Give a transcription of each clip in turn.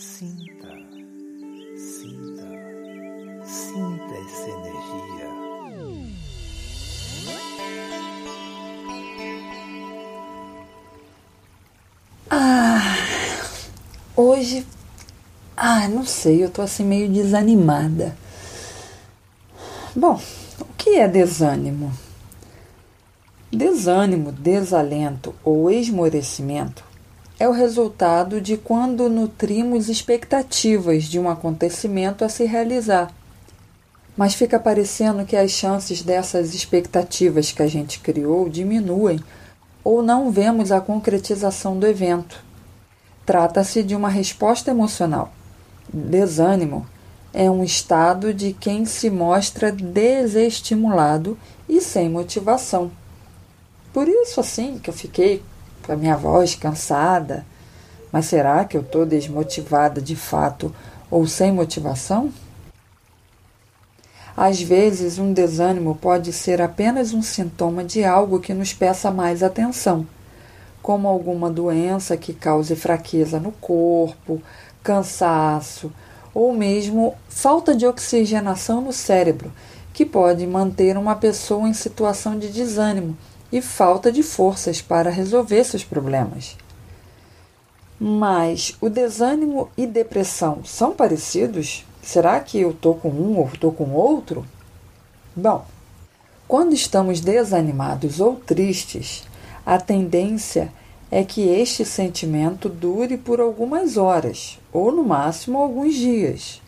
Sinta, sinta, sinta essa energia. Ah, hoje, ah, não sei, eu tô assim meio desanimada. Bom, o que é desânimo? Desânimo, desalento ou esmorecimento é o resultado de quando nutrimos expectativas de um acontecimento a se realizar. Mas fica parecendo que as chances dessas expectativas que a gente criou diminuem ou não vemos a concretização do evento. Trata-se de uma resposta emocional. Desânimo é um estado de quem se mostra desestimulado e sem motivação. Por isso, assim, que eu fiquei com a minha voz cansada. Mas será que eu estou desmotivada de fato ou sem motivação? Às vezes, um desânimo pode ser apenas um sintoma de algo que nos peça mais atenção, como alguma doença que cause fraqueza no corpo, cansaço ou mesmo falta de oxigenação no cérebro, que pode manter uma pessoa em situação de desânimo e falta de forças para resolver seus problemas. Mas o desânimo e depressão são parecidos? Será que eu estou com um ou estou com outro? Bom, quando estamos desanimados ou tristes, a tendência é que este sentimento dure por algumas horas, ou no máximo alguns dias.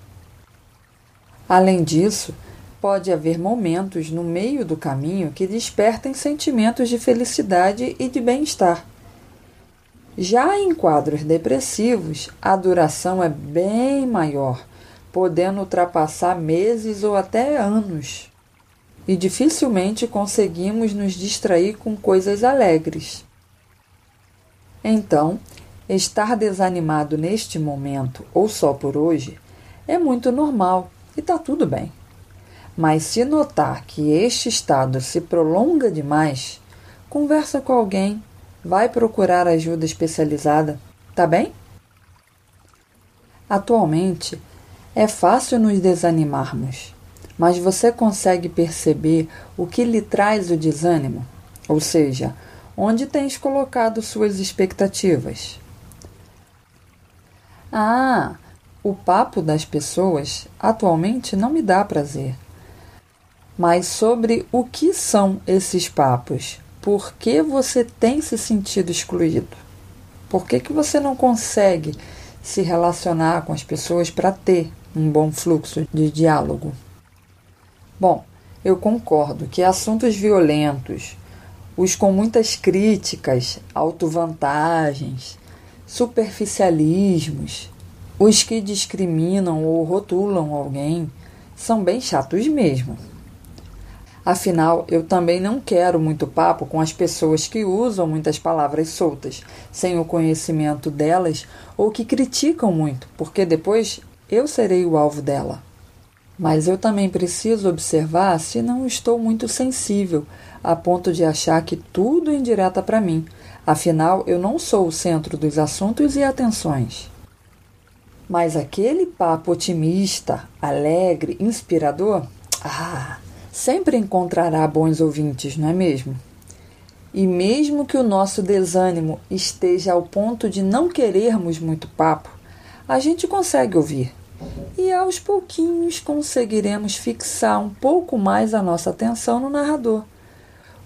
Além disso, pode haver momentos no meio do caminho que despertem sentimentos de felicidade e de bem-estar. Já em quadros depressivos, a duração é bem maior, podendo ultrapassar meses ou até anos. E dificilmente conseguimos nos distrair com coisas alegres. Então, estar desanimado neste momento ou só por hoje é muito normal e está tudo bem. Mas se notar que este estado se prolonga demais, conversa com alguém, vai procurar ajuda especializada, tá bem? Atualmente, é fácil nos desanimarmos, mas você consegue perceber o que lhe traz o desânimo? Ou seja, onde tens colocado suas expectativas? Ah, o papo das pessoas atualmente não me dá prazer mas sobre o que são esses papos. Por que você tem se sentido excluído? Por que, que você não consegue se relacionar com as pessoas para ter um bom fluxo de diálogo? Bom, eu concordo que assuntos violentos, os com muitas críticas, autovantagens, superficialismos, os que discriminam ou rotulam alguém, são bem chatos mesmo. Afinal, eu também não quero muito papo com as pessoas que usam muitas palavras soltas, sem o conhecimento delas, ou que criticam muito, porque depois eu serei o alvo dela. Mas eu também preciso observar se não estou muito sensível, a ponto de achar que tudo indireta para mim. Afinal, eu não sou o centro dos assuntos e atenções. Mas aquele papo otimista, alegre, inspirador, ah, sempre encontrará bons ouvintes, não é mesmo? E mesmo que o nosso desânimo esteja ao ponto de não querermos muito papo, a gente consegue ouvir. E aos pouquinhos conseguiremos fixar um pouco mais a nossa atenção no narrador.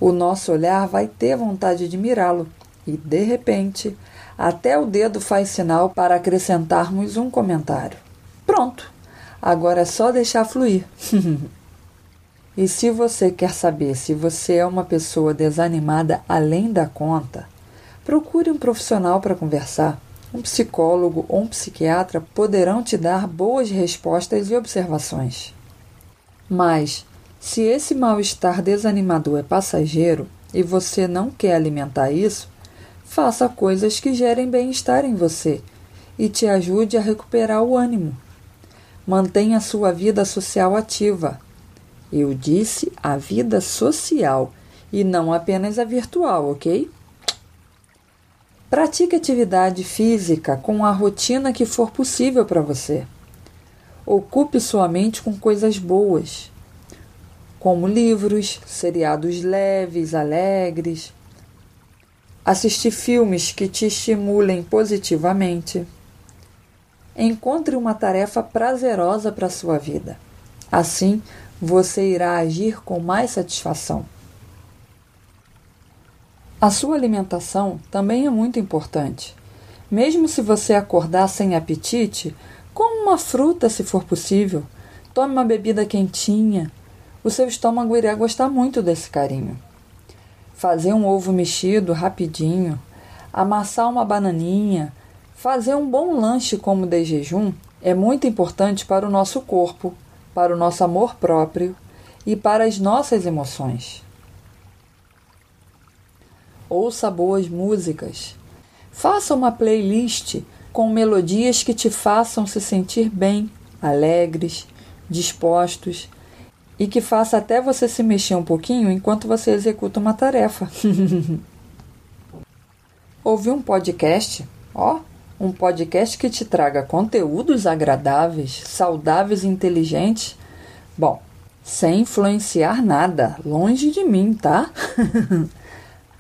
O nosso olhar vai ter vontade de mirá-lo e, de repente, até o dedo faz sinal para acrescentarmos um comentário. Pronto! Agora é só deixar fluir. E se você quer saber se você é uma pessoa desanimada além da conta, procure um profissional para conversar. Um psicólogo ou um psiquiatra poderão te dar boas respostas e observações. Mas, se esse mal-estar desanimador é passageiro e você não quer alimentar isso, faça coisas que gerem bem-estar em você e te ajude a recuperar o ânimo. Mantenha sua vida social ativa eu disse a vida social e não apenas a virtual, ok? Pratique atividade física com a rotina que for possível para você. Ocupe sua mente com coisas boas, como livros, seriados leves, alegres. Assistir filmes que te estimulem positivamente. Encontre uma tarefa prazerosa para sua vida. Assim, você irá agir com mais satisfação. A sua alimentação também é muito importante. Mesmo se você acordar sem apetite, coma uma fruta se for possível. Tome uma bebida quentinha. O seu estômago irá gostar muito desse carinho. Fazer um ovo mexido rapidinho, amassar uma bananinha, fazer um bom lanche como de jejum é muito importante para o nosso corpo, para o nosso amor próprio e para as nossas emoções. Ouça boas músicas. Faça uma playlist com melodias que te façam se sentir bem, alegres, dispostos e que faça até você se mexer um pouquinho enquanto você executa uma tarefa. Ouvir um podcast? Ó, um podcast que te traga conteúdos agradáveis, saudáveis e inteligentes? Bom, sem influenciar nada, longe de mim, tá?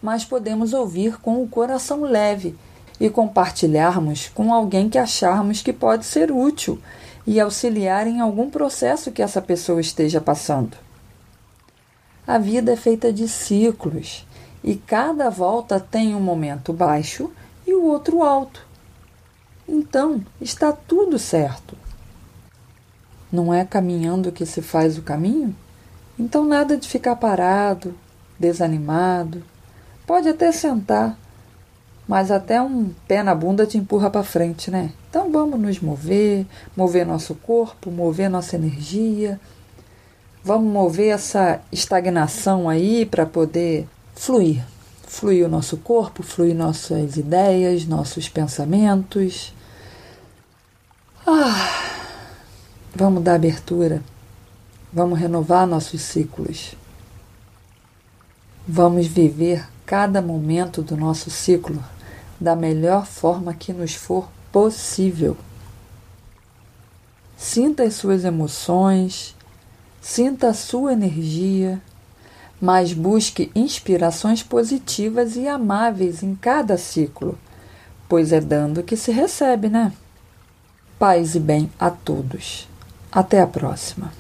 mas podemos ouvir com o coração leve e compartilharmos com alguém que acharmos que pode ser útil e auxiliar em algum processo que essa pessoa esteja passando. A vida é feita de ciclos e cada volta tem um momento baixo e o outro alto. Então, está tudo certo. Não é caminhando que se faz o caminho? Então, nada de ficar parado, desanimado, Pode até sentar, mas até um pé na bunda te empurra para frente, né? Então vamos nos mover, mover nosso corpo, mover nossa energia. Vamos mover essa estagnação aí para poder fluir. Fluir o nosso corpo, fluir nossas ideias, nossos pensamentos. Ah, vamos dar abertura. Vamos renovar nossos ciclos. Vamos viver cada momento do nosso ciclo da melhor forma que nos for possível. Sinta as suas emoções, sinta a sua energia, mas busque inspirações positivas e amáveis em cada ciclo, pois é dando que se recebe, né? Paz e bem a todos. Até a próxima.